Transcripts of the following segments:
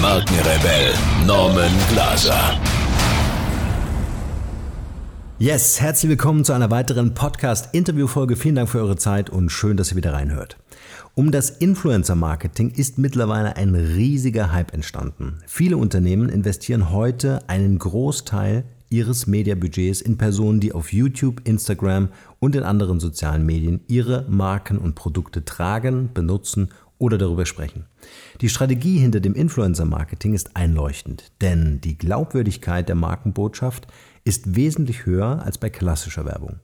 Markenrebell Norman Glaser. Yes, herzlich willkommen zu einer weiteren Podcast-Interview-Folge. Vielen Dank für eure Zeit und schön, dass ihr wieder reinhört. Um das Influencer-Marketing ist mittlerweile ein riesiger Hype entstanden. Viele Unternehmen investieren heute einen Großteil ihres Mediabudgets in Personen, die auf YouTube, Instagram und in anderen sozialen Medien ihre Marken und Produkte tragen, benutzen oder darüber sprechen. Die Strategie hinter dem Influencer-Marketing ist einleuchtend, denn die Glaubwürdigkeit der Markenbotschaft ist wesentlich höher als bei klassischer Werbung.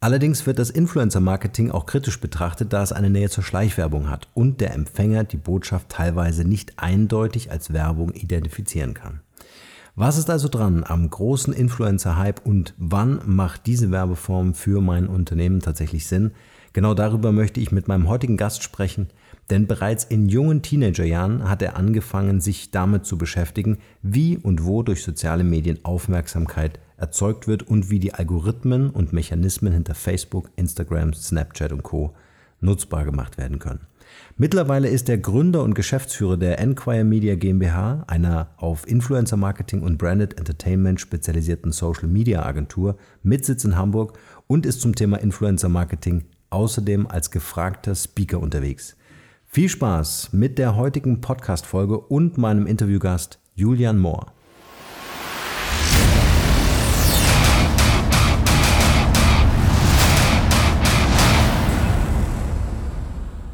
Allerdings wird das Influencer-Marketing auch kritisch betrachtet, da es eine Nähe zur Schleichwerbung hat und der Empfänger die Botschaft teilweise nicht eindeutig als Werbung identifizieren kann. Was ist also dran am großen Influencer-Hype und wann macht diese Werbeform für mein Unternehmen tatsächlich Sinn? Genau darüber möchte ich mit meinem heutigen Gast sprechen. Denn bereits in jungen Teenagerjahren hat er angefangen, sich damit zu beschäftigen, wie und wo durch soziale Medien Aufmerksamkeit erzeugt wird und wie die Algorithmen und Mechanismen hinter Facebook, Instagram, Snapchat und Co. nutzbar gemacht werden können. Mittlerweile ist er Gründer und Geschäftsführer der Enquire Media GmbH, einer auf Influencer Marketing und Branded Entertainment spezialisierten Social Media Agentur mit Sitz in Hamburg und ist zum Thema Influencer Marketing außerdem als gefragter Speaker unterwegs. Viel Spaß mit der heutigen Podcast-Folge und meinem Interviewgast Julian Mohr.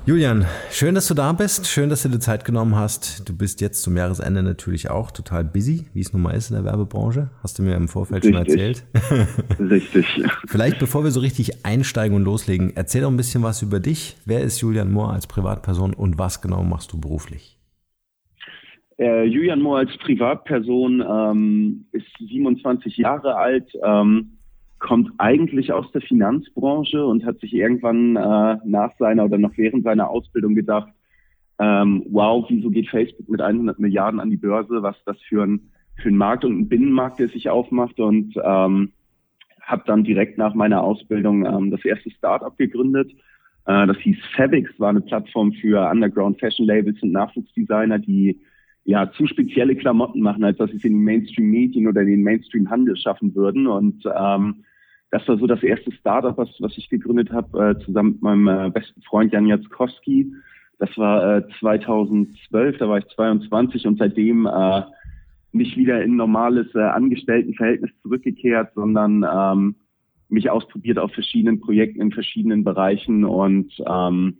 Julian, schön, dass du da bist. Schön, dass du dir Zeit genommen hast. Du bist jetzt zum Jahresende natürlich auch total busy, wie es nun mal ist in der Werbebranche. Hast du mir im Vorfeld richtig. schon erzählt. Richtig. Vielleicht bevor wir so richtig einsteigen und loslegen, erzähl doch ein bisschen was über dich. Wer ist Julian Mohr als Privatperson und was genau machst du beruflich? Äh, Julian Mohr als Privatperson ähm, ist 27 Jahre alt. Ähm, kommt eigentlich aus der Finanzbranche und hat sich irgendwann äh, nach seiner oder noch während seiner Ausbildung gedacht, ähm, wow, wieso geht Facebook mit 100 Milliarden an die Börse? Was das für ein, für ein Markt und ein Binnenmarkt, der sich aufmacht und ähm, habe dann direkt nach meiner Ausbildung ähm, das erste Startup gegründet. Äh, das hieß Fabix, war eine Plattform für Underground Fashion Labels und Nachwuchsdesigner, die ja zu spezielle Klamotten machen, als dass sie es in den Mainstream-Medien oder in den Mainstream-Handel schaffen würden. Und ähm, das war so das erste Startup, was, was ich gegründet habe, äh, zusammen mit meinem äh, besten Freund Jan Jackowski. Das war äh, 2012, da war ich 22 und seitdem äh, nicht wieder in normales äh, Angestelltenverhältnis zurückgekehrt, sondern ähm, mich ausprobiert auf verschiedenen Projekten in verschiedenen Bereichen und ähm,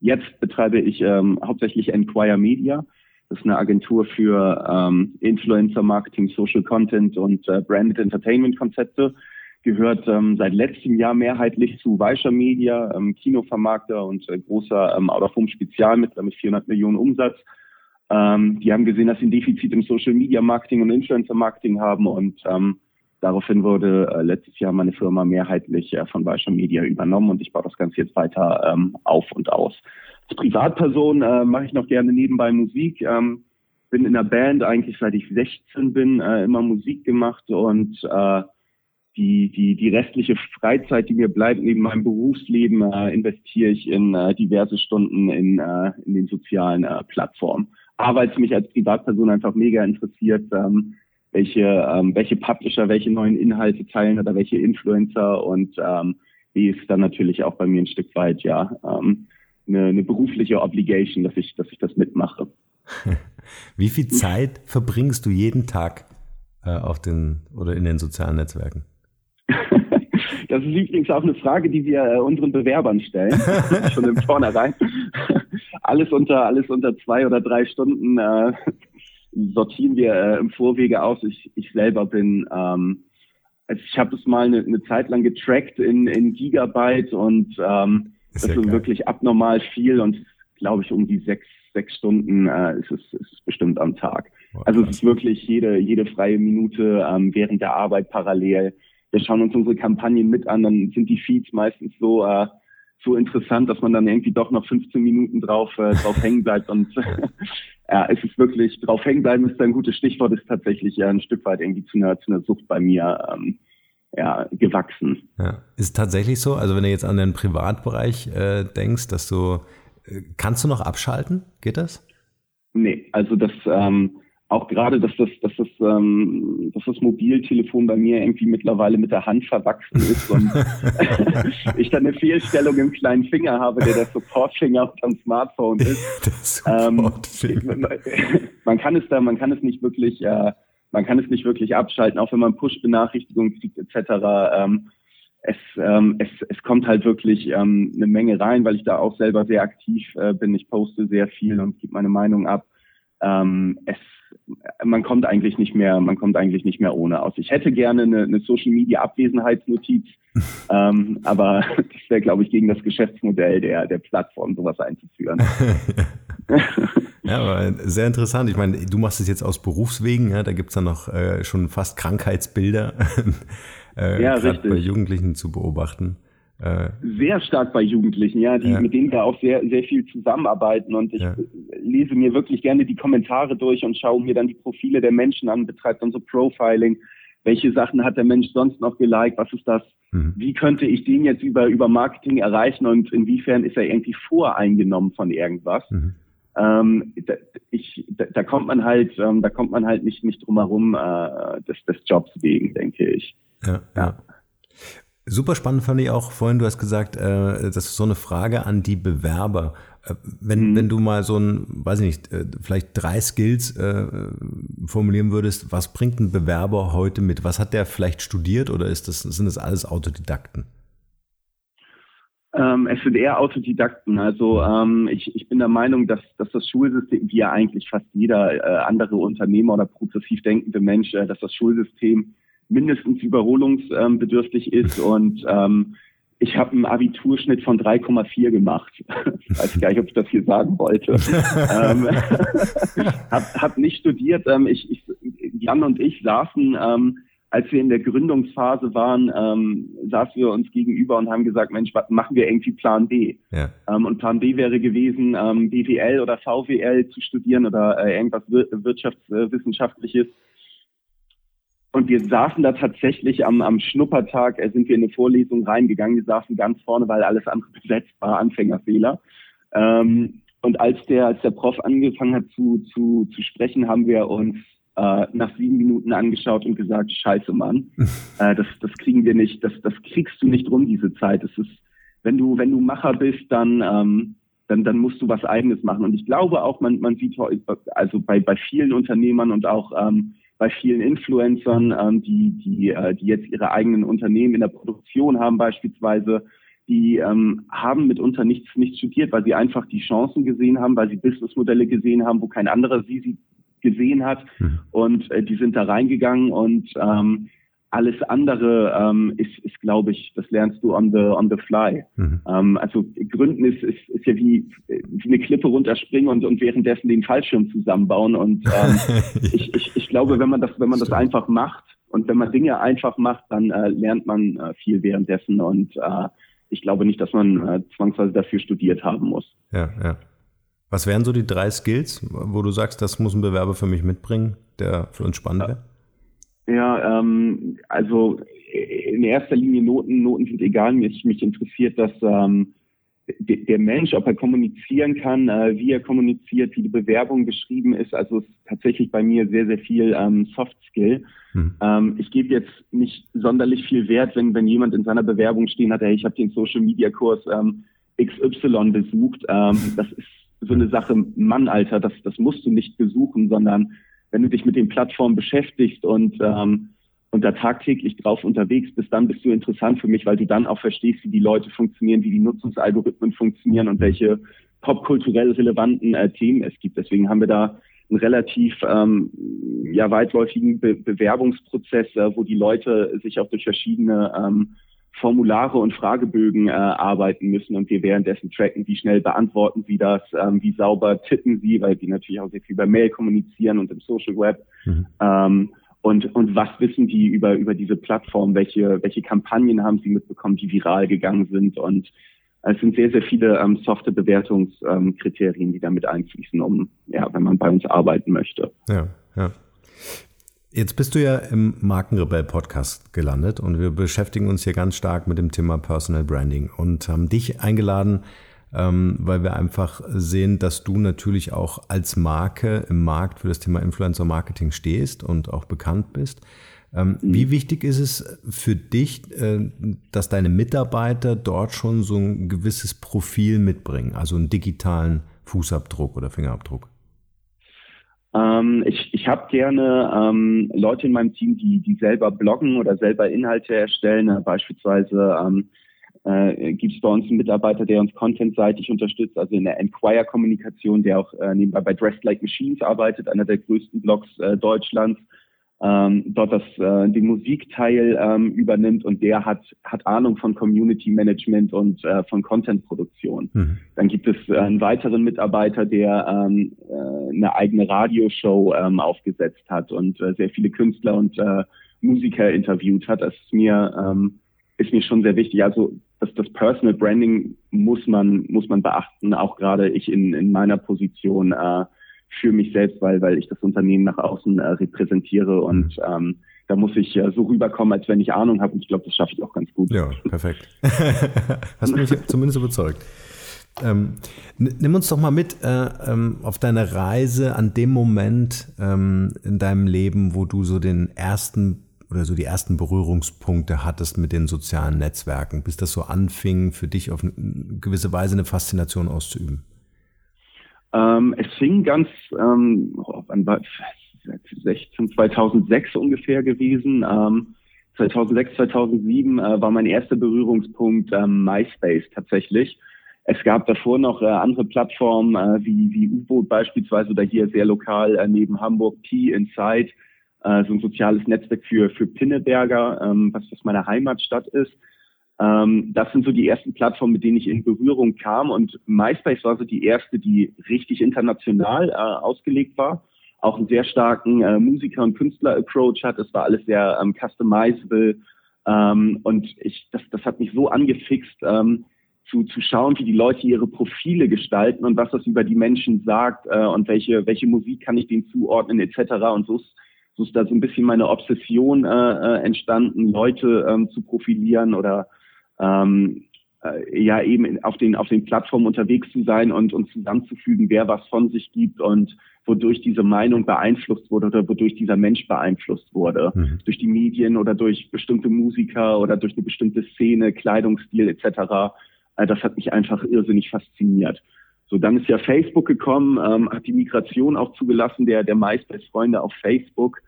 jetzt betreibe ich ähm, hauptsächlich Enquire Media. Das ist eine Agentur für ähm, Influencer Marketing, Social Content und äh, Branded Entertainment Konzepte gehört ähm, seit letztem Jahr mehrheitlich zu Weischer Media, ähm, Kinovermarkter und äh, großer ähm, Out-of-Home-Spezial mit, mit 400 Millionen Umsatz. Ähm, die haben gesehen, dass sie ein Defizit im Social-Media-Marketing und Influencer-Marketing haben und ähm, daraufhin wurde äh, letztes Jahr meine Firma mehrheitlich äh, von Weischer Media übernommen und ich baue das Ganze jetzt weiter ähm, auf und aus. Als Privatperson äh, mache ich noch gerne nebenbei Musik. Ähm, bin in der Band eigentlich seit ich 16 bin, äh, immer Musik gemacht und äh, die, die, die restliche Freizeit, die mir bleibt neben meinem Berufsleben, äh, investiere ich in äh, diverse Stunden in, äh, in den sozialen äh, Plattformen. Aber weil es mich als Privatperson einfach mega interessiert, ähm, welche, ähm, welche Publisher, welche neuen Inhalte teilen oder welche Influencer und ähm, die ist dann natürlich auch bei mir ein Stück weit ja ähm, eine, eine berufliche Obligation, dass ich, dass ich das mitmache. Wie viel Zeit verbringst du jeden Tag äh, auf den oder in den sozialen Netzwerken? Das ist übrigens auch eine Frage, die wir äh, unseren Bewerbern stellen, schon im Vornherein. alles unter alles unter zwei oder drei Stunden äh, sortieren wir äh, im Vorwege aus. Ich, ich selber bin, ähm, also ich habe es mal eine, eine Zeit lang getrackt in, in Gigabyte und ähm, ist das ja ist geil. wirklich abnormal viel und glaube ich um die sechs sechs Stunden äh, ist, es, ist es bestimmt am Tag. Also es ist wirklich jede, jede freie Minute ähm, während der Arbeit parallel. Wir schauen uns unsere Kampagnen mit an, dann sind die Feeds meistens so, äh, so interessant, dass man dann irgendwie doch noch 15 Minuten drauf, äh, drauf hängen bleibt. Und ja, es ist wirklich, drauf hängen bleiben ist ein gutes Stichwort, ist tatsächlich ja ein Stück weit irgendwie zu einer, zu einer Sucht bei mir. Ähm, ja, gewachsen. Ja. Ist tatsächlich so? Also wenn du jetzt an den Privatbereich äh, denkst, dass du, äh, kannst du noch abschalten? Geht das? Nee, also das, ähm, auch gerade, dass das, dass das, ähm, dass das Mobiltelefon bei mir irgendwie mittlerweile mit der Hand verwachsen ist und ich dann eine Fehlstellung im kleinen Finger habe, der der Supportfinger am Smartphone ist. ähm, man kann es da, man kann es nicht wirklich, äh, man kann es nicht wirklich abschalten, auch wenn man Push-Benachrichtigungen kriegt etc. Ähm, es, ähm, es, es kommt halt wirklich ähm, eine Menge rein, weil ich da auch selber sehr aktiv äh, bin. Ich poste sehr viel und gebe meine Meinung ab. Ähm, es man kommt eigentlich nicht mehr, man kommt eigentlich nicht mehr ohne aus. Ich hätte gerne eine, eine Social Media Abwesenheitsnotiz, ähm, aber das wäre, glaube ich, gegen das Geschäftsmodell der, der Plattform, sowas einzuführen. ja, aber sehr interessant. Ich meine, du machst es jetzt aus Berufswegen, ja, da gibt's dann noch äh, schon fast Krankheitsbilder, äh, ja, gerade bei Jugendlichen zu beobachten. Äh, sehr stark bei Jugendlichen, ja, die, ja. mit denen wir auch sehr, sehr viel zusammenarbeiten. Und ich ja. lese mir wirklich gerne die Kommentare durch und schaue mir dann die Profile der Menschen an, betreibe dann so Profiling. Welche Sachen hat der Mensch sonst noch geliked? Was ist das? Mhm. Wie könnte ich den jetzt über, über Marketing erreichen und inwiefern ist er irgendwie voreingenommen von irgendwas? Mhm. Ähm, da, ich, da, da, kommt man halt, ähm, da kommt man halt nicht, nicht drum herum, äh, des, des Jobs wegen, denke ich. ja. ja. Super spannend fand ich auch vorhin, du hast gesagt, äh, das ist so eine Frage an die Bewerber. Äh, wenn, mhm. wenn du mal so ein, weiß ich nicht, äh, vielleicht drei Skills äh, formulieren würdest, was bringt ein Bewerber heute mit? Was hat der vielleicht studiert oder ist das, sind das alles Autodidakten? Ähm, es sind eher Autodidakten. Also ähm, ich, ich bin der Meinung, dass, dass das Schulsystem, wie ja eigentlich fast jeder äh, andere Unternehmer oder progressiv denkende Mensch, äh, dass das Schulsystem mindestens überholungsbedürftig ist und ähm, ich habe einen Abiturschnitt von 3,4 gemacht. Ich weiß gar nicht, ob ich das hier sagen wollte. ähm, hab, hab nicht studiert. Ähm, ich, ich, Jan und ich saßen, ähm, als wir in der Gründungsphase waren, ähm, saßen wir uns gegenüber und haben gesagt, Mensch, was machen wir irgendwie Plan B? Ja. Ähm, und Plan B wäre gewesen, ähm, BWL oder VWL zu studieren oder äh, irgendwas wirtschaftswissenschaftliches. Und wir saßen da tatsächlich am, am Schnuppertag, äh, sind wir in eine Vorlesung reingegangen. Wir saßen ganz vorne, weil alles andere besetzt war, Anfängerfehler. Ähm, und als der, als der Prof angefangen hat zu, zu, zu sprechen, haben wir uns äh, nach sieben Minuten angeschaut und gesagt, scheiße Mann, äh, das, das kriegen wir nicht, das, das kriegst du nicht rum, diese Zeit. Es ist, wenn du, wenn du Macher bist, dann, ähm, dann, dann musst du was eigenes machen. Und ich glaube auch, man, man sieht also bei, bei vielen Unternehmern und auch ähm, bei vielen Influencern, ähm, die, die, äh, die jetzt ihre eigenen Unternehmen in der Produktion haben beispielsweise, die ähm, haben mitunter nichts, nichts studiert, weil sie einfach die Chancen gesehen haben, weil sie Businessmodelle gesehen haben, wo kein anderer sie, sie gesehen hat. Mhm. Und äh, die sind da reingegangen und ähm, alles andere ähm, ist, ist glaube ich, das lernst du on the on the fly. Mhm. Ähm, also Gründen ist, ist, ist ja wie, wie eine Klippe runterspringen und, und währenddessen den Fallschirm zusammenbauen. Und ähm, ich, ich, ich glaube, wenn man das wenn man das einfach macht und wenn man Dinge einfach macht, dann äh, lernt man äh, viel währenddessen. Und äh, ich glaube nicht, dass man äh, zwangsweise dafür studiert haben muss. Ja, ja. Was wären so die drei Skills, wo du sagst, das muss ein Bewerber für mich mitbringen, der für uns spannend wäre? Ja, ähm, also in erster Linie Noten. Noten sind egal. Mich, mich interessiert, dass ähm, der Mensch, ob er kommunizieren kann, äh, wie er kommuniziert, wie die Bewerbung geschrieben ist. Also es ist tatsächlich bei mir sehr, sehr viel ähm, Soft Skill. Hm. Ähm, ich gebe jetzt nicht sonderlich viel Wert, wenn, wenn jemand in seiner Bewerbung stehen hat, hey, ich habe den Social Media Kurs ähm, XY besucht. Ähm, das ist so eine Sache, Mann, Alter, das, das musst du nicht besuchen, sondern wenn du dich mit den Plattformen beschäftigst und, ähm, und da tagtäglich drauf unterwegs bist, dann bist du interessant für mich, weil du dann auch verstehst, wie die Leute funktionieren, wie die Nutzungsalgorithmen funktionieren und welche popkulturell relevanten äh, Themen es gibt. Deswegen haben wir da einen relativ ähm, ja, weitläufigen Be Bewerbungsprozess, äh, wo die Leute sich auch durch verschiedene ähm, Formulare und Fragebögen äh, arbeiten müssen und wir währenddessen tracken, wie schnell beantworten sie das, ähm, wie sauber tippen sie, weil die natürlich auch sehr viel über Mail kommunizieren und im Social Web. Mhm. Ähm, und, und was wissen die über, über diese Plattform? Welche, welche Kampagnen haben sie mitbekommen, die viral gegangen sind? Und es sind sehr, sehr viele ähm, softe Bewertungskriterien, ähm, die damit einfließen, um, ja, wenn man bei uns arbeiten möchte. Ja, ja. Jetzt bist du ja im Markenrebell Podcast gelandet und wir beschäftigen uns hier ganz stark mit dem Thema Personal Branding und haben dich eingeladen, ähm, weil wir einfach sehen, dass du natürlich auch als Marke im Markt für das Thema Influencer Marketing stehst und auch bekannt bist. Ähm, mhm. Wie wichtig ist es für dich, äh, dass deine Mitarbeiter dort schon so ein gewisses Profil mitbringen, also einen digitalen Fußabdruck oder Fingerabdruck? Ähm, ich ich habe gerne ähm, Leute in meinem Team, die, die selber bloggen oder selber Inhalte erstellen. Äh, beispielsweise ähm, äh, gibt es bei uns einen Mitarbeiter, der uns contentseitig unterstützt, also in der Enquire-Kommunikation, der auch äh, nebenbei bei Dressed Like Machines arbeitet, einer der größten Blogs äh, Deutschlands ähm, dort das, äh, den Musikteil ähm, übernimmt und der hat, hat Ahnung von Community Management und äh, von Content-Produktion. Mhm. Dann gibt es äh, einen weiteren Mitarbeiter, der ähm, äh, eine eigene Radioshow ähm, aufgesetzt hat und äh, sehr viele Künstler und äh, Musiker interviewt hat. Das ist mir, ähm, ist mir schon sehr wichtig. Also das, das Personal Branding muss man, muss man beachten, auch gerade ich in, in meiner Position. Äh, für mich selbst, weil, weil ich das Unternehmen nach außen äh, repräsentiere und mhm. ähm, da muss ich äh, so rüberkommen, als wenn ich Ahnung habe und ich glaube, das schaffe ich auch ganz gut. Ja, perfekt. Hast mich zumindest überzeugt. Ähm, nimm uns doch mal mit äh, ähm, auf deine Reise an dem Moment ähm, in deinem Leben, wo du so den ersten oder so die ersten Berührungspunkte hattest mit den sozialen Netzwerken, bis das so anfing, für dich auf eine gewisse Weise eine Faszination auszuüben. Ähm, es fing ganz, ähm, wann war 16, 2006 ungefähr gewesen. Ähm, 2006, 2007 äh, war mein erster Berührungspunkt ähm, MySpace tatsächlich. Es gab davor noch äh, andere Plattformen äh, wie, wie U-Boot beispielsweise oder hier sehr lokal äh, neben Hamburg T Inside, äh, so ein soziales Netzwerk für, für Pinneberger, ähm, was, was meine Heimatstadt ist. Ähm, das sind so die ersten Plattformen, mit denen ich in Berührung kam. Und MySpace war so die erste, die richtig international äh, ausgelegt war. Auch einen sehr starken äh, Musiker- und Künstler-Approach hat. Es war alles sehr ähm, customizable. Ähm, und ich, das, das hat mich so angefixt, ähm, zu, zu schauen, wie die Leute ihre Profile gestalten und was das über die Menschen sagt äh, und welche, welche Musik kann ich denen zuordnen etc. Und so ist, so ist da so ein bisschen meine Obsession äh, äh entstanden, Leute ähm, zu profilieren oder ähm, äh, ja eben auf den auf den Plattformen unterwegs zu sein und und zusammenzufügen, wer was von sich gibt und wodurch diese Meinung beeinflusst wurde oder wodurch dieser Mensch beeinflusst wurde mhm. durch die Medien oder durch bestimmte Musiker oder durch eine bestimmte Szene, Kleidungsstil etc. Äh, das hat mich einfach irrsinnig fasziniert. So, dann ist ja Facebook gekommen, ähm, hat die Migration auch zugelassen, der der MySpace-Freunde auf Facebook.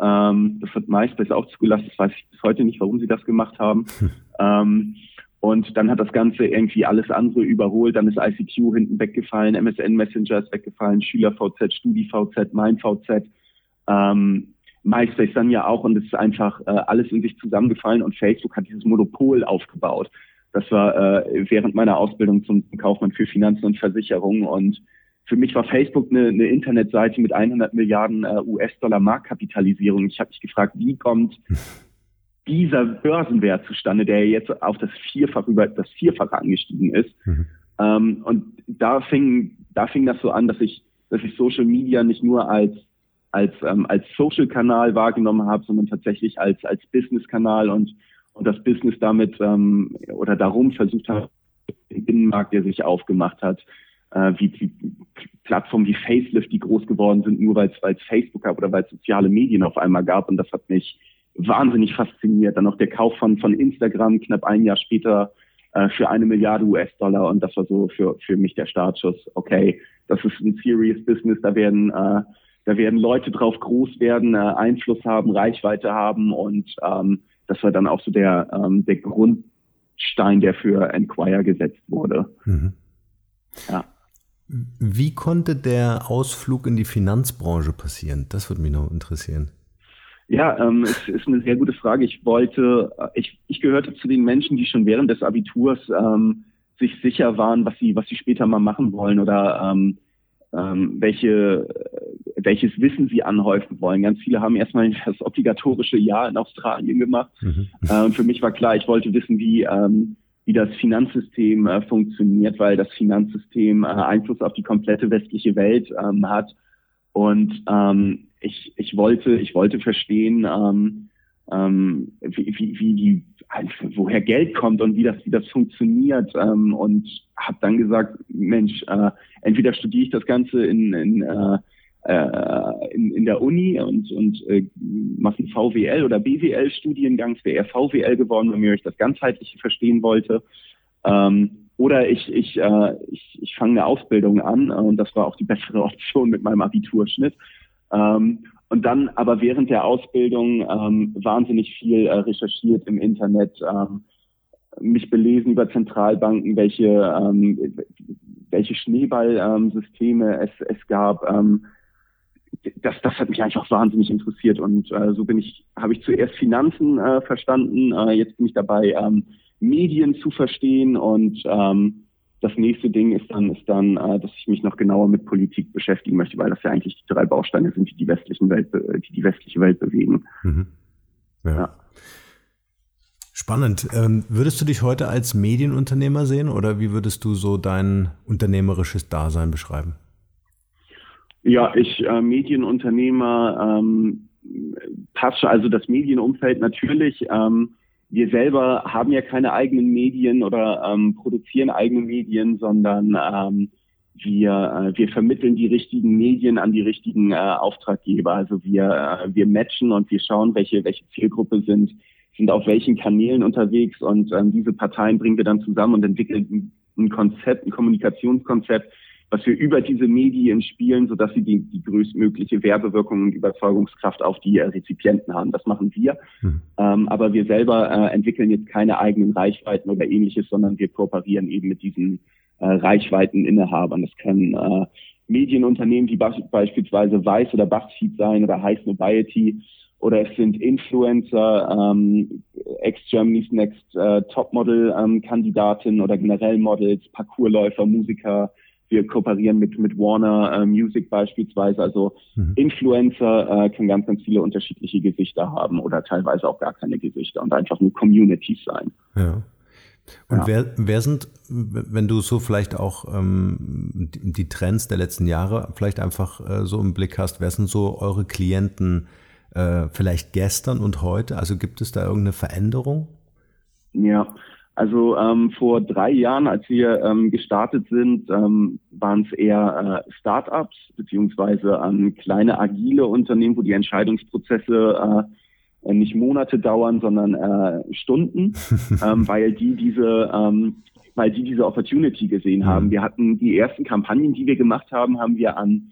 Ähm, das hat MySpace auch zugelassen. Das weiß ich bis heute nicht, warum sie das gemacht haben. Hm. Ähm, und dann hat das Ganze irgendwie alles andere überholt. Dann ist ICQ hinten weggefallen, MSN Messenger ist weggefallen, SchülerVZ, StudiVZ, MeinVZ, ähm, MySpace dann ja auch. Und es ist einfach äh, alles in sich zusammengefallen und Facebook hat dieses Monopol aufgebaut. Das war äh, während meiner Ausbildung zum Kaufmann für Finanzen und Versicherungen und für mich war Facebook eine, eine Internetseite mit 100 Milliarden äh, US-Dollar Marktkapitalisierung. Ich habe mich gefragt, wie kommt dieser Börsenwert zustande, der jetzt auf das Vierfach über das Vierfache angestiegen ist. Mhm. Ähm, und da fing, da fing das so an, dass ich, dass ich Social Media nicht nur als als ähm, als Social Kanal wahrgenommen habe, sondern tatsächlich als als Business Kanal und und das Business damit ähm, oder darum versucht habe, den Binnenmarkt, der sich aufgemacht hat, äh, wie, wie Plattformen wie Facelift, die groß geworden sind, nur weil es Facebook gab oder weil es soziale Medien auf einmal gab. Und das hat mich wahnsinnig fasziniert. Dann noch der Kauf von, von Instagram knapp ein Jahr später äh, für eine Milliarde US-Dollar. Und das war so für, für mich der Startschuss. Okay, das ist ein serious Business. Da werden, äh, da werden Leute drauf groß werden, äh, Einfluss haben, Reichweite haben. Und ähm, das war dann auch so der, ähm, der Grundstein, der für Enquire gesetzt wurde. Mhm. Ja. Wie konnte der Ausflug in die Finanzbranche passieren? Das würde mich noch interessieren. Ja, ähm, es ist eine sehr gute Frage. Ich wollte, äh, ich, ich gehörte zu den Menschen, die schon während des Abiturs ähm, sich sicher waren, was sie, was sie später mal machen wollen oder ähm, ähm, welche, äh, welches Wissen sie anhäufen wollen. Ganz viele haben erstmal das obligatorische Jahr in Australien gemacht. Mhm. Äh, und für mich war klar, ich wollte wissen, wie, ähm, wie das Finanzsystem äh, funktioniert, weil das Finanzsystem äh, Einfluss auf die komplette westliche Welt ähm, hat. Und ähm, ich, ich wollte, ich wollte verstehen, ähm, ähm, wie, wie, wie die, also woher Geld kommt und wie das, wie das funktioniert. Ähm, und habe dann gesagt, Mensch, äh, entweder studiere ich das Ganze in, in äh, äh, in, in der Uni und, und äh, mache einen VWL oder BWL-Studiengang. Es wäre eher VWL geworden, wenn ich das Ganzheitliche verstehen wollte. Ähm, oder ich, ich, äh, ich, ich fange eine Ausbildung an und das war auch die bessere Option mit meinem Abiturschnitt. Ähm, und dann aber während der Ausbildung ähm, wahnsinnig viel äh, recherchiert im Internet, ähm, mich belesen über Zentralbanken, welche, ähm, welche Schneeballsysteme es, es gab. Ähm, das, das hat mich einfach wahnsinnig interessiert und äh, so bin ich, habe ich zuerst Finanzen äh, verstanden, äh, jetzt bin ich dabei, ähm, Medien zu verstehen und ähm, das nächste Ding ist dann, ist dann, äh, dass ich mich noch genauer mit Politik beschäftigen möchte, weil das ja eigentlich die drei Bausteine sind, die die westlichen Welt, die die westliche Welt bewegen. Mhm. Ja. ja. Spannend. Ähm, würdest du dich heute als Medienunternehmer sehen oder wie würdest du so dein unternehmerisches Dasein beschreiben? Ja, ich äh, Medienunternehmer ähm, passe also das Medienumfeld natürlich. Ähm, wir selber haben ja keine eigenen Medien oder ähm, produzieren eigene Medien, sondern ähm, wir, äh, wir vermitteln die richtigen Medien an die richtigen äh, Auftraggeber. Also wir, äh, wir matchen und wir schauen, welche, welche Zielgruppe sind, sind auf welchen Kanälen unterwegs und ähm, diese Parteien bringen wir dann zusammen und entwickeln ein Konzept, ein Kommunikationskonzept, was wir über diese Medien spielen, sodass sie die, die größtmögliche Werbewirkung und Überzeugungskraft auf die äh, Rezipienten haben. Das machen wir. Mhm. Ähm, aber wir selber äh, entwickeln jetzt keine eigenen Reichweiten oder ähnliches, sondern wir kooperieren eben mit diesen äh, Reichweiteninhabern. Das können äh, Medienunternehmen wie beispielsweise Weiß oder Buzzfeed sein oder High Nobiety oder es sind Influencer, ähm, ex-Germany's Next äh, Topmodel-Kandidatin ähm, oder generell Models, Parkourläufer, Musiker, wir kooperieren mit, mit Warner äh, Music beispielsweise. Also mhm. Influencer äh, können ganz, ganz viele unterschiedliche Gesichter haben oder teilweise auch gar keine Gesichter und einfach nur Communities sein. Ja. Und ja. wer, wer sind, wenn du so vielleicht auch ähm, die, die Trends der letzten Jahre vielleicht einfach äh, so im Blick hast, wer sind so eure Klienten äh, vielleicht gestern und heute? Also gibt es da irgendeine Veränderung? Ja, also ähm, vor drei Jahren, als wir ähm, gestartet sind, ähm, waren es eher äh, Start-ups beziehungsweise ähm, kleine agile Unternehmen, wo die Entscheidungsprozesse äh, nicht Monate dauern, sondern äh, Stunden, ähm, weil die diese ähm, weil die diese Opportunity gesehen haben. Wir hatten die ersten Kampagnen, die wir gemacht haben, haben wir an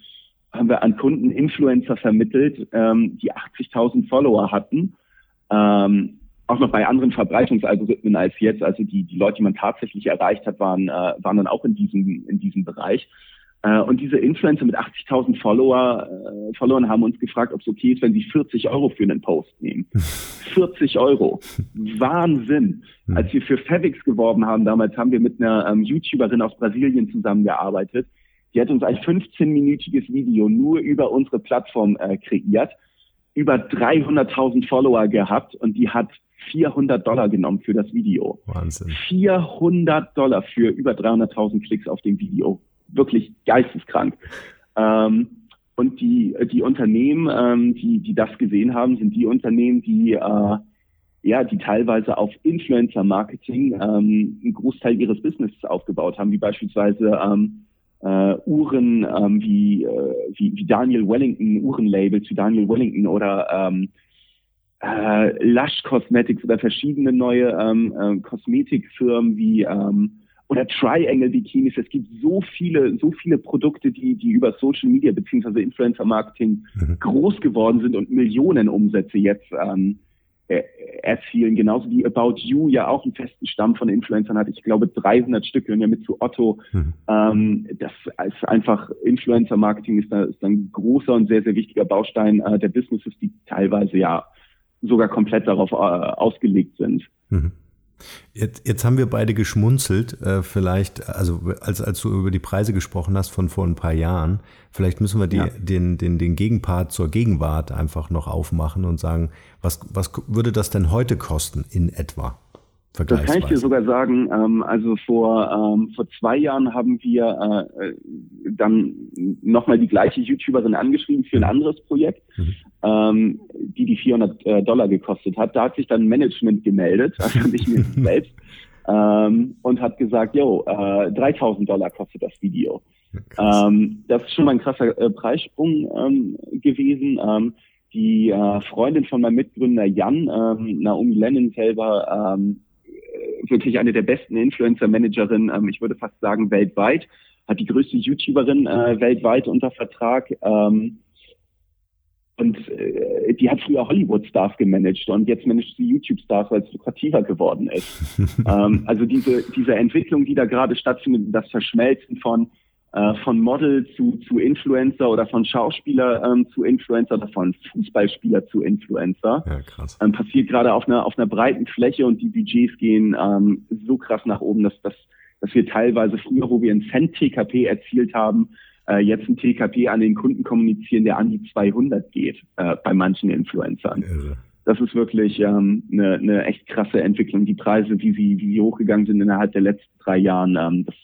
haben wir an Kunden Influencer vermittelt, ähm, die 80.000 Follower hatten. Ähm, auch noch bei anderen Verbreitungsalgorithmen als jetzt. Also die, die Leute, die man tatsächlich erreicht hat, waren, äh, waren dann auch in diesem, in diesem Bereich. Äh, und diese Influencer mit 80.000 Follower, äh, Followern haben uns gefragt, ob es okay ist, wenn sie 40 Euro für einen Post nehmen. 40 Euro. Wahnsinn. Hm. Als wir für Favix geworben haben, damals haben wir mit einer ähm, YouTuberin aus Brasilien zusammengearbeitet. Die hat uns ein 15-minütiges Video nur über unsere Plattform äh, kreiert, über 300.000 Follower gehabt und die hat 400 Dollar genommen für das Video. Wahnsinn. 400 Dollar für über 300.000 Klicks auf dem Video. Wirklich geisteskrank. Ähm, und die, die Unternehmen, ähm, die, die das gesehen haben, sind die Unternehmen, die, äh, ja, die teilweise auf Influencer-Marketing ähm, einen Großteil ihres Businesses aufgebaut haben, wie beispielsweise ähm, äh, Uhren ähm, wie, äh, wie, wie Daniel Wellington, Uhrenlabel zu Daniel Wellington oder ähm, äh, Lush Cosmetics oder verschiedene neue ähm, äh, Kosmetikfirmen wie ähm, oder Triangle Bikinis. Es gibt so viele, so viele Produkte, die, die über Social Media beziehungsweise Influencer Marketing mhm. groß geworden sind und Millionen Umsätze jetzt ähm, äh, erzielen, genauso wie About You ja auch einen festen Stamm von Influencern hat. Ich glaube 300 Stück gehören ja mit zu Otto. Mhm. Ähm, das ist einfach Influencer-Marketing ist, da, ist ein großer und sehr, sehr wichtiger Baustein äh, der Businesses, die teilweise ja sogar komplett darauf äh, ausgelegt sind. Mhm. Jetzt, jetzt haben wir beide geschmunzelt, äh, vielleicht, also als, als du über die Preise gesprochen hast von vor ein paar Jahren, vielleicht müssen wir die, ja. den, den, den Gegenpart zur Gegenwart einfach noch aufmachen und sagen, was, was würde das denn heute kosten in etwa? Das kann ich dir sogar sagen. Ähm, also vor, ähm, vor zwei Jahren haben wir äh, dann nochmal die gleiche YouTuberin angeschrieben für ein mhm. anderes Projekt, mhm. Ähm, die die 400 äh, Dollar gekostet hat. Da hat sich dann Management gemeldet, also nicht mir selbst, ähm, und hat gesagt, yo, äh, 3000 Dollar kostet das Video. Ähm, das ist schon mal ein krasser äh, Preissprung ähm, gewesen. Ähm, die äh, Freundin von meinem Mitgründer Jan, ähm, Naomi Lennon selber, ähm, wirklich eine der besten Influencer-Managerinnen, ähm, ich würde fast sagen weltweit, hat die größte YouTuberin äh, weltweit unter Vertrag. Ähm, und äh, die hat früher Hollywood-Stars gemanagt und jetzt managt sie YouTube-Stars, weil es lukrativer geworden ist. ähm, also diese, diese Entwicklung, die da gerade stattfindet, das Verschmelzen von äh, von Model zu, zu Influencer oder von Schauspieler ähm, zu Influencer oder von Fußballspieler zu Influencer. Ja, krass. Ähm, passiert gerade auf einer, auf einer breiten Fläche und die Budgets gehen ähm, so krass nach oben, dass, dass, dass wir teilweise früher, wo wir einen Cent TKP erzielt haben, äh, jetzt ein TKP an den Kunden kommunizieren, der an die 200 geht äh, bei manchen Influencern. Irre. Das ist wirklich ähm, eine, eine echt krasse Entwicklung. Die Preise, wie sie, wie sie hochgegangen sind innerhalb der letzten drei Jahren, ähm, das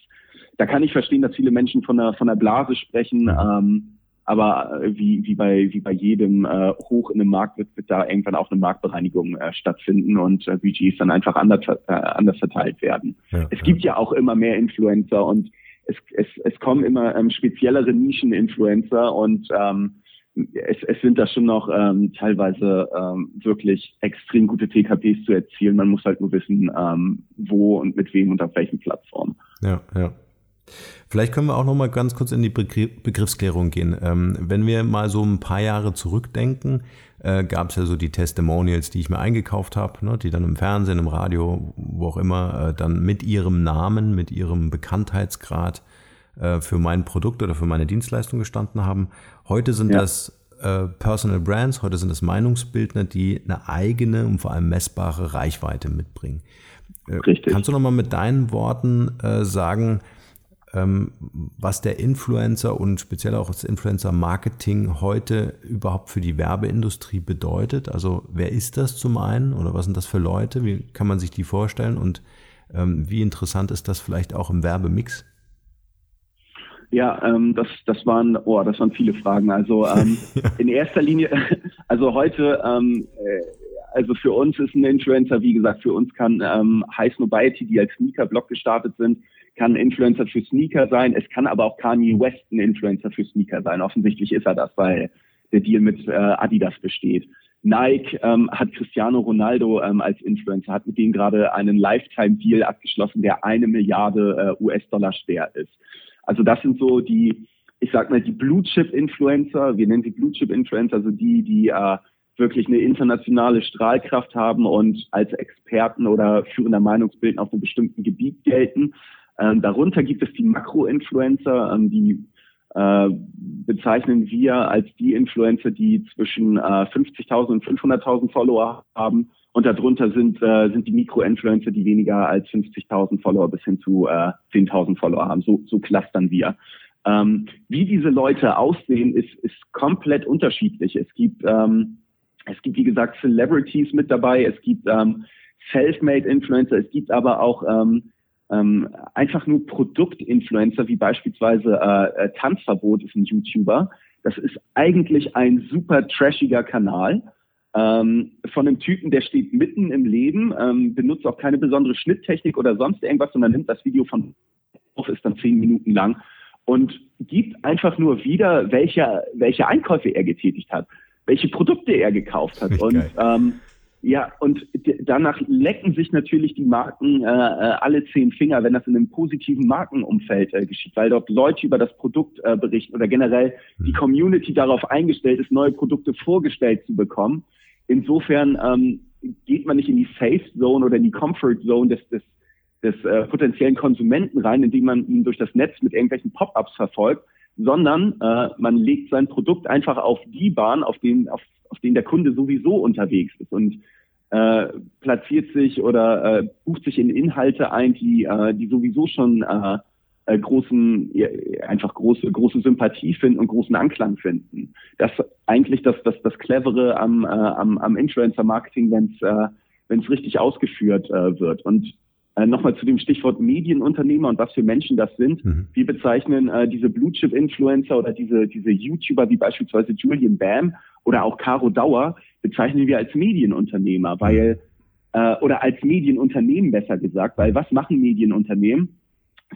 da kann ich verstehen, dass viele Menschen von der, von der Blase sprechen. Ähm, aber äh, wie, wie, bei, wie bei jedem äh, Hoch in einem Markt wird, wird da irgendwann auch eine Marktbereinigung äh, stattfinden und äh, Budgets dann einfach anders, äh, anders verteilt werden. Ja, es ja. gibt ja auch immer mehr Influencer und es, es, es kommen immer ähm, speziellere Nischen-Influencer und ähm, es, es sind da schon noch ähm, teilweise ähm, wirklich extrem gute TKPs zu erzielen. Man muss halt nur wissen, ähm, wo und mit wem und auf welchen Plattformen. Ja, ja. Vielleicht können wir auch noch mal ganz kurz in die Begriffsklärung gehen. Ähm, wenn wir mal so ein paar Jahre zurückdenken, äh, gab es ja so die Testimonials, die ich mir eingekauft habe, ne, die dann im Fernsehen, im Radio, wo auch immer, äh, dann mit ihrem Namen, mit ihrem Bekanntheitsgrad äh, für mein Produkt oder für meine Dienstleistung gestanden haben. Heute sind ja. das äh, Personal Brands, heute sind das Meinungsbildner, die eine eigene und vor allem messbare Reichweite mitbringen. Äh, Richtig. Kannst du noch mal mit deinen Worten äh, sagen, was der Influencer und speziell auch das Influencer-Marketing heute überhaupt für die Werbeindustrie bedeutet. Also wer ist das zum einen oder was sind das für Leute? Wie kann man sich die vorstellen und ähm, wie interessant ist das vielleicht auch im Werbemix? Ja, ähm, das, das waren, oh, das waren viele Fragen. Also ähm, in erster Linie, also heute, ähm, äh, also für uns ist ein Influencer, wie gesagt, für uns kann ähm, High Snobiety, die als Sneaker-Blog gestartet sind, kann Influencer für Sneaker sein. Es kann aber auch Kanye West ein Influencer für Sneaker sein. Offensichtlich ist er das, weil der Deal mit äh, Adidas besteht. Nike ähm, hat Cristiano Ronaldo ähm, als Influencer, hat mit denen gerade einen Lifetime-Deal abgeschlossen, der eine Milliarde äh, US-Dollar schwer ist. Also das sind so die, ich sag mal, die Blue-Chip-Influencer, wir nennen sie Blue-Chip-Influencer, also die, die äh, wirklich eine internationale Strahlkraft haben und als Experten oder führender Meinungsbildner auf einem bestimmten Gebiet gelten. Ähm, darunter gibt es die Makro-Influencer, ähm, die äh, bezeichnen wir als die Influencer, die zwischen äh, 50.000 und 500.000 Follower haben. Und darunter sind, äh, sind die Mikro-Influencer, die weniger als 50.000 Follower bis hin zu äh, 10.000 Follower haben. So, so clustern wir. Ähm, wie diese Leute aussehen, ist, ist komplett unterschiedlich. Es gibt, ähm, es gibt, wie gesagt, Celebrities mit dabei, es gibt ähm, Self-Made Influencer, es gibt aber auch ähm, ähm, einfach nur Produktinfluencer, wie beispielsweise äh, äh, Tanzverbot ist ein YouTuber. Das ist eigentlich ein super trashiger Kanal ähm, von einem Typen, der steht mitten im Leben, ähm, benutzt auch keine besondere Schnitttechnik oder sonst irgendwas, sondern nimmt das Video von auf, ist dann zehn Minuten lang und gibt einfach nur wieder, welche, welche Einkäufe er getätigt hat, welche Produkte er gekauft hat. Und ähm, ja, und danach lecken sich natürlich die Marken äh, äh, alle zehn Finger, wenn das in einem positiven Markenumfeld äh, geschieht, weil dort Leute über das Produkt äh, berichten oder generell die hm. Community darauf eingestellt ist, neue Produkte vorgestellt zu bekommen. Insofern ähm, geht man nicht in die Safe Zone oder in die Comfort Zone des, des, des äh, potenziellen Konsumenten rein, indem man ihn durch das Netz mit irgendwelchen Pop-ups verfolgt, sondern äh, man legt sein Produkt einfach auf die Bahn, auf den, auf, auf den der Kunde sowieso unterwegs ist und äh, platziert sich oder äh, bucht sich in Inhalte ein, die, äh, die sowieso schon äh, äh, großen, einfach große, große Sympathie finden und großen Anklang finden. Das eigentlich das, das, das Clevere am, äh, am, am Influencer-Marketing, wenn es äh, wenn's richtig ausgeführt äh, wird. Und äh, Nochmal zu dem Stichwort Medienunternehmer und was für Menschen das sind. Mhm. Wir bezeichnen äh, diese Blue-Chip-Influencer oder diese, diese YouTuber wie beispielsweise Julian Bam oder auch Caro Dauer bezeichnen wir als Medienunternehmer, weil mhm. äh, oder als Medienunternehmen besser gesagt, weil was machen Medienunternehmen?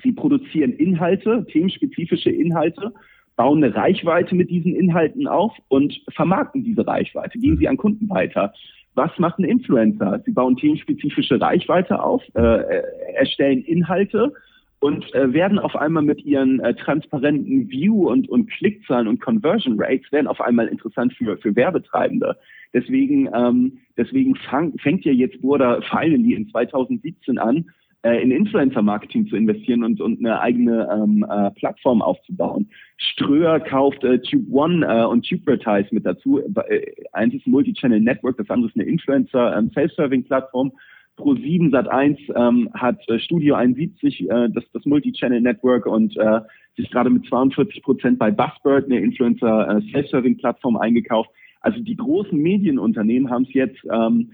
Sie produzieren Inhalte, themenspezifische Inhalte, bauen eine Reichweite mit diesen Inhalten auf und vermarkten diese Reichweite, gehen sie an Kunden weiter. Was macht ein Influencer? Sie bauen themenspezifische Reichweite auf, äh, erstellen Inhalte und äh, werden auf einmal mit ihren äh, transparenten View- und, und Klickzahlen und Conversion Rates werden auf einmal interessant für, für Werbetreibende. Deswegen, ähm, deswegen fang, fängt ja jetzt Burda finally in 2017 an, äh, in Influencer-Marketing zu investieren und, und eine eigene ähm, äh, Plattform aufzubauen. Ströer kauft äh, Tube One äh, und Tubevertise mit dazu. Äh, eins ist ein Multi-Channel Network, das andere ist eine Influencer ähm, Self-Serving-Plattform. Pro7 Sat1 ähm, hat äh, Studio 71, äh, das, das Multi-Channel Network und äh, sich gerade mit 42 Prozent bei Buzzbird, eine Influencer äh, eingekauft. Also die großen Medienunternehmen haben es jetzt ähm,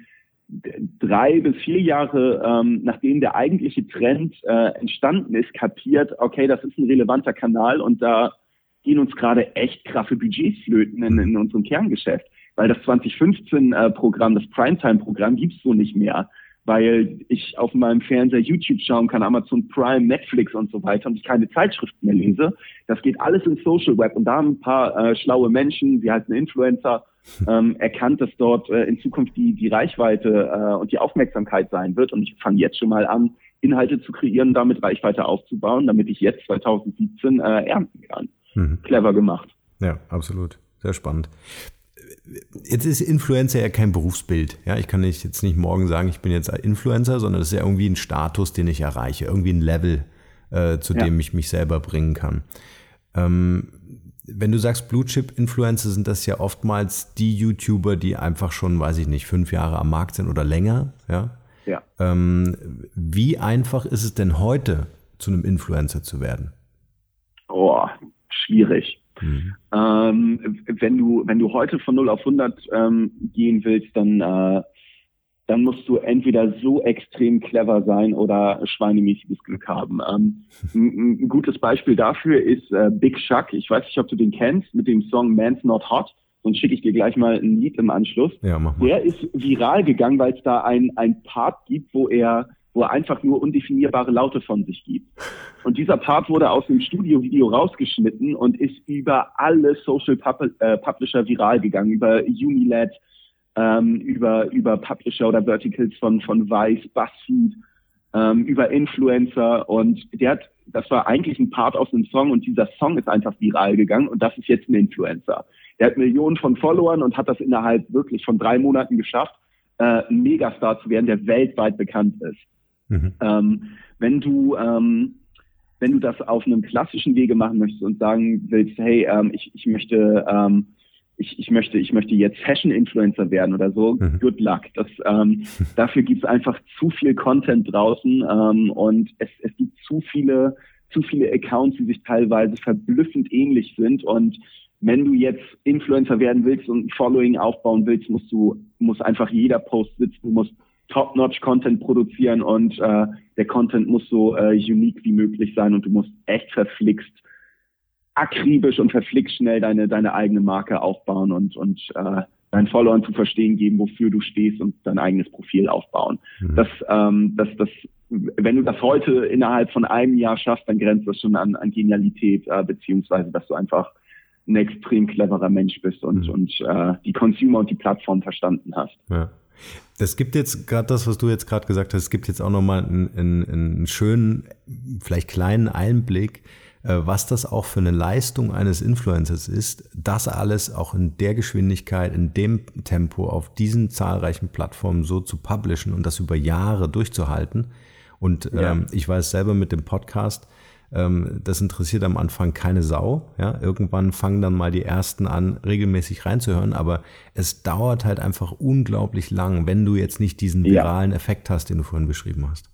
drei bis vier Jahre ähm, nachdem der eigentliche Trend äh, entstanden ist, kapiert, okay, das ist ein relevanter Kanal und da gehen uns gerade echt kraffe Budgets flöten in, in unserem Kerngeschäft. Weil das 2015-Programm, äh, das Primetime-Programm gibt's so nicht mehr weil ich auf meinem Fernseher YouTube schauen kann, Amazon Prime, Netflix und so weiter und ich keine Zeitschriften mehr lese. Das geht alles in Social Web und da haben ein paar äh, schlaue Menschen, wie halt ein Influencer, ähm, erkannt, dass dort äh, in Zukunft die, die Reichweite äh, und die Aufmerksamkeit sein wird. Und ich fange jetzt schon mal an, Inhalte zu kreieren, damit Reichweite aufzubauen, damit ich jetzt 2017 äh, ernten kann. Mhm. Clever gemacht. Ja, absolut. Sehr spannend. Jetzt ist Influencer ja kein Berufsbild. Ja, ich kann nicht, jetzt nicht morgen sagen, ich bin jetzt Influencer, sondern es ist ja irgendwie ein Status, den ich erreiche, irgendwie ein Level, äh, zu ja. dem ich mich selber bringen kann. Ähm, wenn du sagst Blue Chip Influencer, sind das ja oftmals die YouTuber, die einfach schon, weiß ich nicht, fünf Jahre am Markt sind oder länger. Ja. ja. Ähm, wie einfach ist es denn heute, zu einem Influencer zu werden? Oh, schwierig. Mhm. Ähm, wenn du wenn du heute von 0 auf 100 ähm, gehen willst, dann äh, dann musst du entweder so extrem clever sein oder schweinemäßiges Glück haben. Ähm, ein, ein, gutes Beispiel dafür ist äh, Big Shuck. Ich weiß nicht, ob du den kennst, mit dem Song Man's Not Hot. Sonst schicke ich dir gleich mal ein Lied im Anschluss. Ja, mach mal. Der ist viral gegangen, weil es da ein, ein Part gibt, wo er, wo er einfach nur undefinierbare Laute von sich gibt. Und dieser Part wurde aus dem Studio-Video rausgeschnitten und ist über alle Social Pub äh, Publisher viral gegangen, über Unilad, ähm, über, über Publisher oder Verticals von, von Vice, BuzzFeed, ähm, über Influencer und der hat, das war eigentlich ein Part aus einem Song und dieser Song ist einfach viral gegangen und das ist jetzt ein Influencer. Der hat Millionen von Followern und hat das innerhalb wirklich von drei Monaten geschafft, äh, ein Megastar zu werden, der weltweit bekannt ist. Mhm. Ähm, wenn du ähm, wenn du das auf einem klassischen Wege machen möchtest und sagen willst, hey, ähm, ich, ich möchte ähm, ich, ich möchte, ich möchte jetzt Fashion-Influencer werden oder so, mhm. good luck. Das, ähm, dafür gibt es einfach zu viel Content draußen ähm, und es, es gibt zu viele, zu viele Accounts, die sich teilweise verblüffend ähnlich sind und wenn du jetzt Influencer werden willst und ein Following aufbauen willst, musst du, muss einfach jeder Post sitzen, du musst top-notch Content produzieren und äh, der Content muss so äh, unique wie möglich sein und du musst echt verflixt akribisch und verflixt schnell deine, deine eigene Marke aufbauen und, und äh, deinen Followern zu verstehen geben, wofür du stehst und dein eigenes Profil aufbauen. Mhm. Das, ähm, das, das, wenn du das heute innerhalb von einem Jahr schaffst, dann grenzt das schon an, an Genialität, äh, beziehungsweise dass du einfach ein extrem cleverer Mensch bist und, mhm. und äh, die Consumer und die Plattform verstanden hast. Ja. Das gibt jetzt gerade das, was du jetzt gerade gesagt hast, es gibt jetzt auch nochmal einen, einen, einen schönen, vielleicht kleinen Einblick was das auch für eine Leistung eines Influencers ist, das alles auch in der Geschwindigkeit, in dem Tempo auf diesen zahlreichen Plattformen so zu publishen und das über Jahre durchzuhalten. Und ja. ähm, ich weiß selber mit dem Podcast, ähm, das interessiert am Anfang keine Sau. Ja, irgendwann fangen dann mal die ersten an, regelmäßig reinzuhören, aber es dauert halt einfach unglaublich lang, wenn du jetzt nicht diesen viralen ja. Effekt hast, den du vorhin beschrieben hast.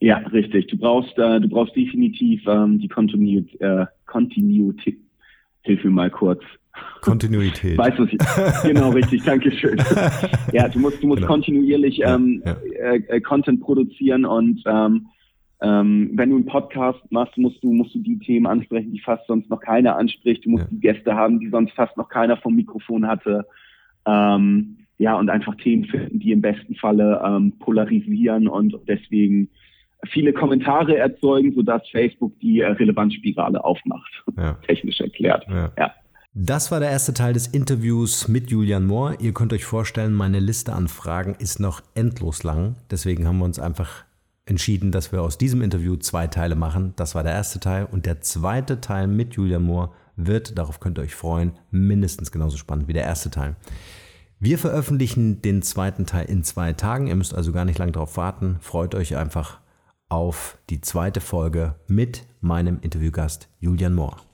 Ja, richtig. Du brauchst, äh, du brauchst definitiv ähm, die Kontinuität. Äh, Kontinuität. Hilf mir mal kurz. Kontinuität. Weißt du, genau, richtig, danke schön. ja, du musst, du musst genau. kontinuierlich ähm, ja, ja. Äh, äh, Content produzieren und ähm, ähm, wenn du einen Podcast machst, musst du, musst du die Themen ansprechen, die fast sonst noch keiner anspricht. Du musst ja. die Gäste haben, die sonst fast noch keiner vom Mikrofon hatte. Ähm, ja, und einfach Themen finden, die im besten Falle ähm, polarisieren und deswegen viele Kommentare erzeugen, sodass Facebook die äh, Relevanzspirale aufmacht. Ja. Technisch erklärt. Ja. ja. Das war der erste Teil des Interviews mit Julian Mohr. Ihr könnt euch vorstellen, meine Liste an Fragen ist noch endlos lang. Deswegen haben wir uns einfach entschieden, dass wir aus diesem Interview zwei Teile machen. Das war der erste Teil und der zweite Teil mit Julia Moore wird, darauf könnt ihr euch freuen, mindestens genauso spannend wie der erste Teil. Wir veröffentlichen den zweiten Teil in zwei Tagen. Ihr müsst also gar nicht lange darauf warten. Freut euch einfach auf die zweite Folge mit meinem Interviewgast Julian Mohr.